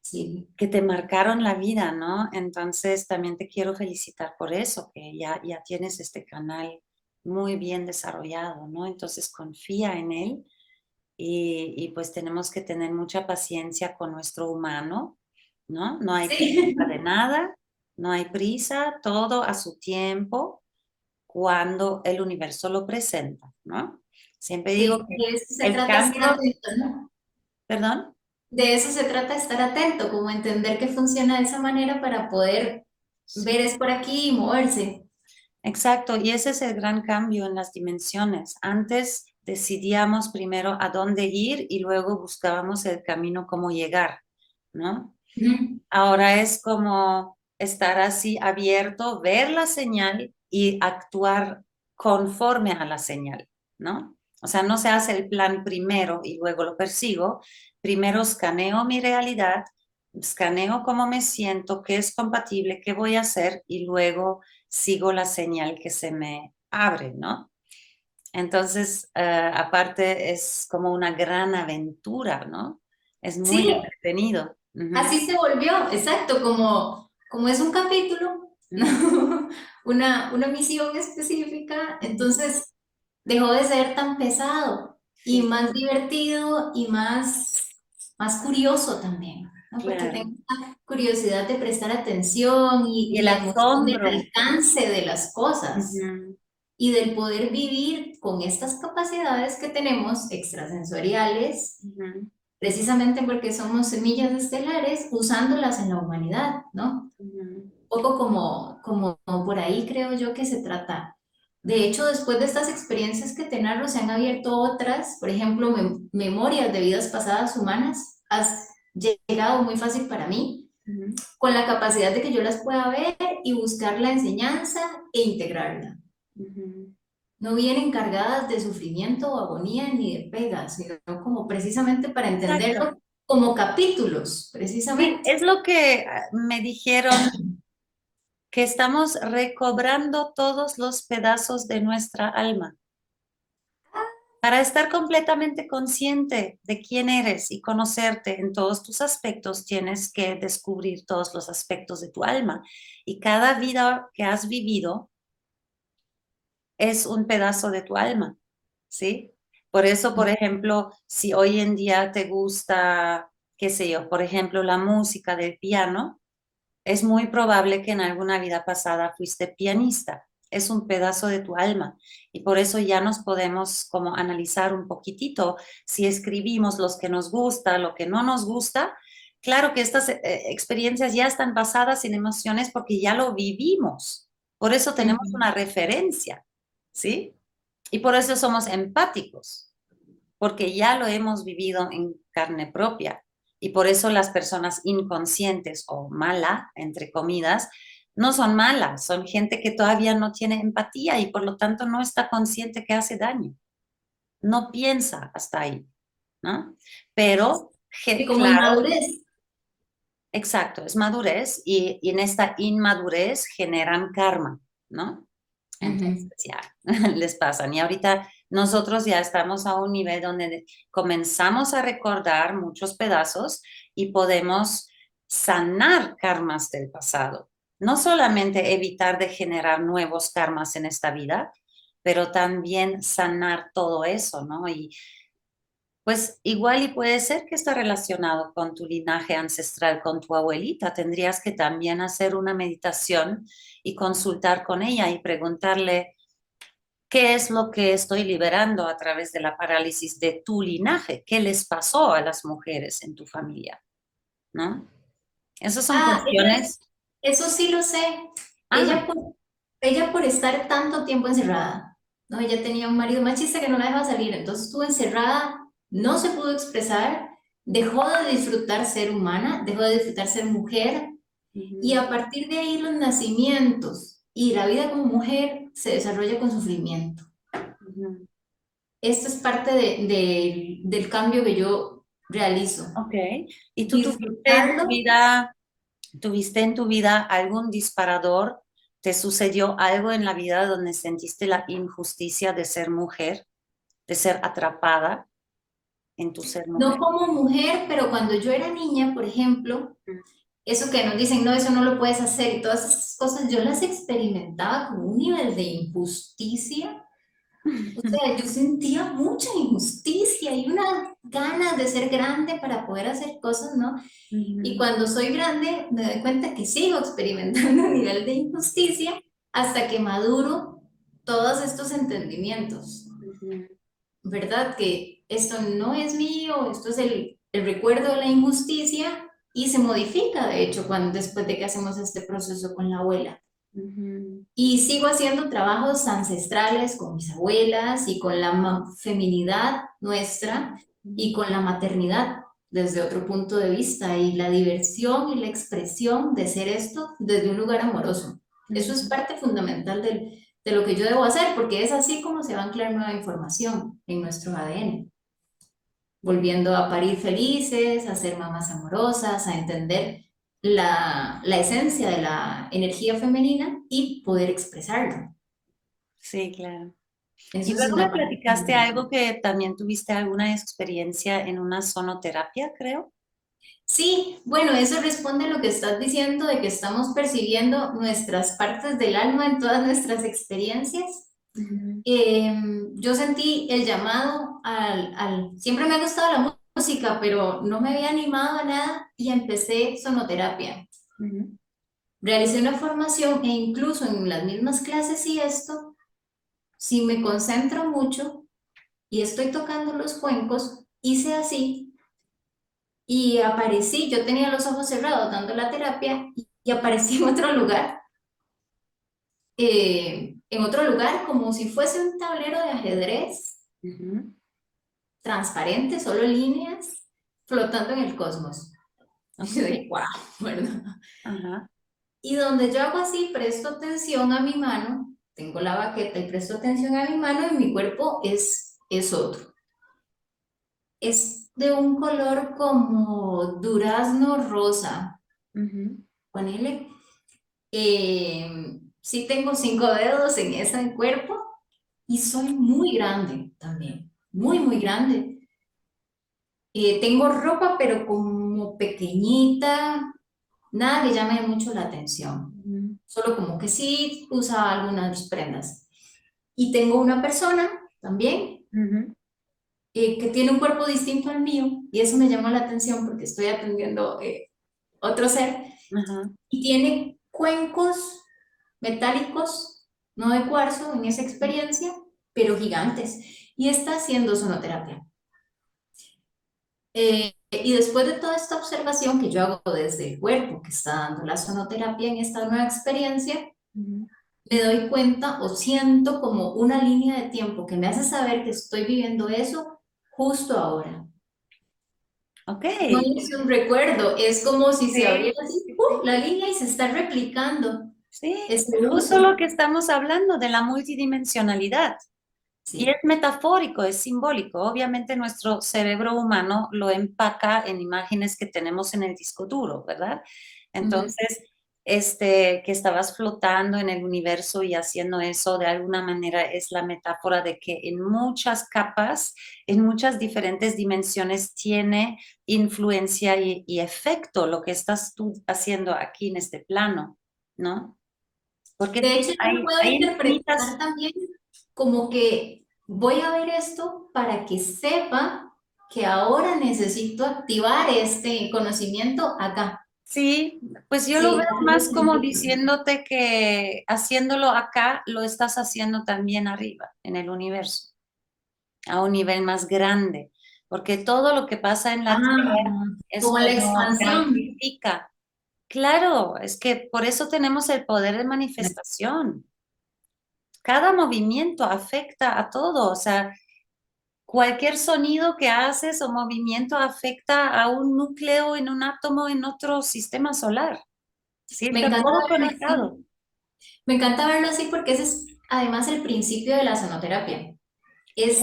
sí, que te marcaron la vida, ¿no? Entonces también te quiero felicitar por eso, que ya, ya tienes este canal muy bien desarrollado, ¿no? Entonces confía en él y, pues tenemos que tener mucha paciencia con nuestro humano, ¿no? No hay prisa de nada, no hay prisa, todo a su tiempo, cuando el universo lo presenta, ¿no? Siempre digo que de eso se trata cambio... estar atento, ¿no? ¿Perdón? De eso se trata estar atento, como entender que funciona de esa manera para poder ver es por aquí y moverse. Exacto, y ese es el gran cambio en las dimensiones. Antes decidíamos primero a dónde ir y luego buscábamos el camino cómo llegar, ¿no? Ahora es como estar así abierto, ver la señal y actuar conforme a la señal, ¿no? O sea, no se hace el plan primero y luego lo persigo. Primero escaneo mi realidad, escaneo cómo me siento, qué es compatible, qué voy a hacer y luego sigo la señal que se me abre, ¿no? Entonces, eh, aparte es como una gran aventura, ¿no? Es muy entretenido. Así se volvió, exacto, como, como es un capítulo, una, una misión específica, entonces dejó de ser tan pesado y más divertido y más, más curioso también. Porque tengo la curiosidad de prestar atención y, el alcance de las cosas y del poder vivir con estas capacidades que tenemos extrasensoriales, precisamente porque somos semillas estelares, usándolas en la humanidad, ¿no? Un poco como, como por ahí creo yo que se trata. De hecho, después de estas experiencias que te narro, se han abierto otras, por ejemplo, memorias de vidas pasadas humanas. Has llegado muy fácil para mí, con la capacidad de que yo las pueda ver y buscar la enseñanza e integrarla. No vienen cargadas de sufrimiento o agonía ni de pegas, sino como precisamente para entenderlo como capítulos, precisamente. es lo que ah, me dijeron, que estamos recobrando todos los pedazos de nuestra alma. Para estar completamente consciente de quién eres y conocerte en todos tus aspectos, tienes que descubrir todos los aspectos de tu alma. Y cada vida que has vivido es un pedazo de tu alma, ¿sí? Por eso, por ejemplo, si hoy en día te gusta, qué sé yo, por ejemplo, la música del piano, es muy probable que en alguna vida pasada fuiste pianista es un pedazo de tu alma y por eso ya nos podemos como analizar un poquitito si escribimos los que nos gusta, lo que no nos gusta. Claro que estas eh, experiencias ya están basadas en emociones porque ya lo vivimos. Por eso tenemos una referencia, ¿sí? Y por eso somos empáticos, porque ya lo hemos vivido en carne propia. Y por eso las personas inconscientes o mala, entre comidas, no son malas, son gente que todavía no tiene empatía y por lo tanto no está consciente que hace daño. No piensa hasta ahí, ¿no? Pero... como madurez. Exacto, es madurez y, en esta inmadurez generan karma, ¿no? Entonces ya les pasan. Y ahorita nosotros ya estamos a un nivel donde comenzamos a recordar muchos pedazos y podemos sanar karmas del pasado no solamente evitar de generar nuevos karmas en esta vida, pero también sanar todo eso, ¿no? Y pues igual y puede ser que está relacionado con tu linaje ancestral, con tu abuelita. Tendrías que también hacer una meditación y consultar con ella y preguntarle, ¿qué es lo que estoy liberando a través de la parálisis de tu linaje? ¿Qué les pasó a las mujeres en tu familia? ¿No? Esas son Ah, cuestiones. Eso sí lo sé. Ah. Ella, por, ella por estar tanto tiempo encerrada, ¿no? Ella tenía un marido machista que no la dejaba salir, entonces estuvo encerrada, no se pudo expresar, dejó de disfrutar ser humana, dejó de disfrutar ser mujer, y a partir de ahí los nacimientos y la vida como mujer se desarrolla con sufrimiento. Ujú. Esto es parte de- de- del cambio que yo realizo. Ok. ¿Y tú tuviste en tu vida, tuviste en tu vida algún disparador? ¿Te sucedió algo en la vida donde sentiste la injusticia de ser mujer, de ser atrapada en tu ser mujer? No como mujer, pero cuando yo era niña, por ejemplo, Mm. eso que nos dicen, no, eso no lo puedes hacer y todas esas cosas, yo las experimentaba con un nivel de injusticia. O sea, yo sentía mucha injusticia y una ganas de ser grande para poder hacer cosas, ¿no? Y Ujú. cuando soy grande me doy cuenta que sigo experimentando un nivel de injusticia hasta que maduro todos estos entendimientos. ¿verdad? Que esto no es mío, esto es el, el recuerdo de la injusticia y se modifica, de hecho, cuando, después de que hacemos este proceso con la abuela. Ujú. Y sigo haciendo trabajos ancestrales con mis abuelas y con la feminidad nuestra y con la maternidad desde otro punto de vista y la diversión y la expresión de ser esto desde un lugar amoroso. Eso es parte fundamental del, de lo que yo debo hacer, porque es así como se va a anclar nueva información en nuestro ADN. Volviendo a parir felices, a ser mamás amorosas, a entender la, la esencia de la energía femenina y poder expresarlo. Sí, claro. Eso Y luego me platicaste algo que también tuviste alguna experiencia en una sonoterapia, creo. Sí, bueno, eso responde a lo que estás diciendo de que estamos percibiendo nuestras partes del alma en todas nuestras experiencias. Eh, yo sentí el llamado al, al... Siempre me ha gustado la música, pero no me había animado a nada y empecé sonoterapia. Ujú. Realicé una formación e incluso en las mismas clases y esto, si me concentro mucho y estoy tocando los cuencos, hice así y aparecí, yo tenía los ojos cerrados dando la terapia y, y aparecí en otro lugar, eh, en otro lugar como si fuese un tablero de ajedrez transparente, solo líneas, flotando en el cosmos. Y yo dije, wow, ¿verdad? Ajá. Y donde yo hago así, presto atención a mi mano, tengo la baqueta y presto atención a mi mano y mi cuerpo es, es otro. Es de un color como durazno rosa, Ujú. ponele. Eh, sí tengo cinco dedos en ese cuerpo y soy muy grande también, muy, muy grande. Eh, tengo ropa, pero como pequeñita, nada que llame mucho la atención. Solo como que sí usa algunas prendas. Y tengo una persona también eh, que tiene un cuerpo distinto al mío y eso me llamó la atención porque estoy atendiendo eh, otro ser y tiene cuencos metálicos, no de cuarzo en esa experiencia, pero gigantes y está haciendo sonoterapia. Eh, y después de toda esta observación que yo hago desde el cuerpo que está dando la sonoterapia en esta nueva experiencia, me doy cuenta o siento como una línea de tiempo que me hace saber que estoy viviendo eso justo ahora. Ok. No es un recuerdo, es como si Sí. se abriera así, ¡pum! la línea y se está replicando. Sí, Es justo lo que estamos hablando de la multidimensionalidad. Y es metafórico, es simbólico. Obviamente nuestro cerebro humano lo empaca en imágenes que tenemos en el disco duro, ¿verdad? Entonces, este, que estabas flotando en el universo y haciendo eso de alguna manera es la metáfora de que en muchas capas, en muchas diferentes dimensiones tiene influencia y, y efecto lo que estás tú haciendo aquí en este plano, ¿no? Porque De hecho, yo hay, lo puedo hay interpretar infinitas también como que voy a ver esto para que sepa que ahora necesito activar este conocimiento acá. Sí, pues yo lo veo más como diciéndote que haciéndolo acá, lo estás haciendo también arriba, en el universo, a un nivel más grande, porque todo lo que pasa en la ah, Tierra es como la expansión. Claro, es que por eso tenemos el poder de manifestación. Cada movimiento afecta a todo, o sea, cualquier sonido que haces o movimiento afecta a un núcleo en un átomo en otro sistema solar. Sí, me encanta todo conectado. Me encanta verlo así porque ese es además el principio de la sonoterapia. Es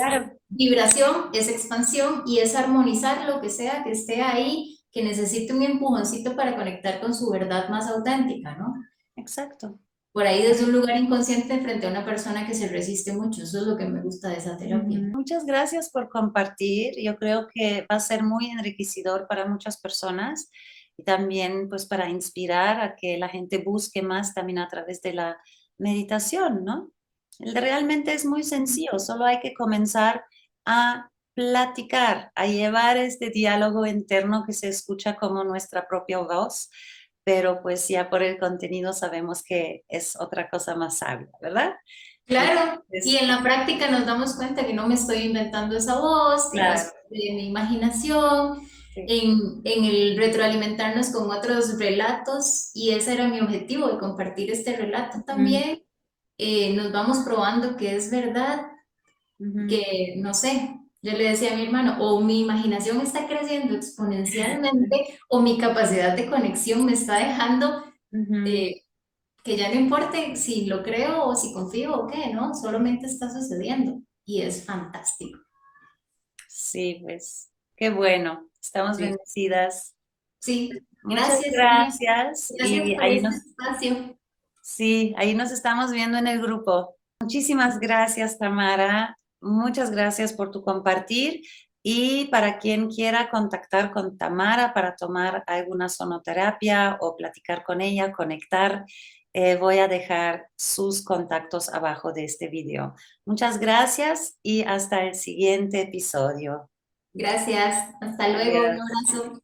vibración, es expansión y es armonizar lo que sea que esté ahí, que necesite un empujoncito para conectar con su verdad más auténtica, ¿no? Exacto por ahí desde un lugar inconsciente frente a una persona que se resiste mucho. Eso es lo que me gusta de esa terapia. Muchas gracias por compartir. Yo creo que va a ser muy enriquecedor para muchas personas y también pues para inspirar a que la gente busque más también a través de la meditación, ¿no? Realmente es muy sencillo, solo hay que comenzar a platicar, a llevar este diálogo interno que se escucha como nuestra propia voz pero pues ya por el contenido sabemos que es otra cosa más sabia, ¿verdad? Claro, y en la práctica nos damos cuenta que no me estoy inventando esa voz, que de mi imaginación, en, en, el retroalimentarnos con otros relatos, y ese era mi objetivo, de compartir este relato también. Eh, nos vamos probando que es verdad, que no sé, yo le decía a mi hermano, o mi imaginación está creciendo exponencialmente o mi capacidad de conexión me está dejando eh, que ya no importe si lo creo o si confío o qué, ¿no? Solamente está sucediendo y es fantástico. Sí, pues, qué bueno. Estamos bendecidas. Sí, gracias. gracias. y ahí este nos, espacio. Sí, ahí nos estamos viendo en el grupo. Muchísimas gracias, Tamara. Muchas gracias por tu compartir y para quien quiera contactar con Tamara para tomar alguna sonoterapia o platicar con ella, conectar, eh, voy a dejar sus contactos abajo de este video. Muchas gracias y hasta el siguiente episodio. Gracias. Hasta luego. Un abrazo.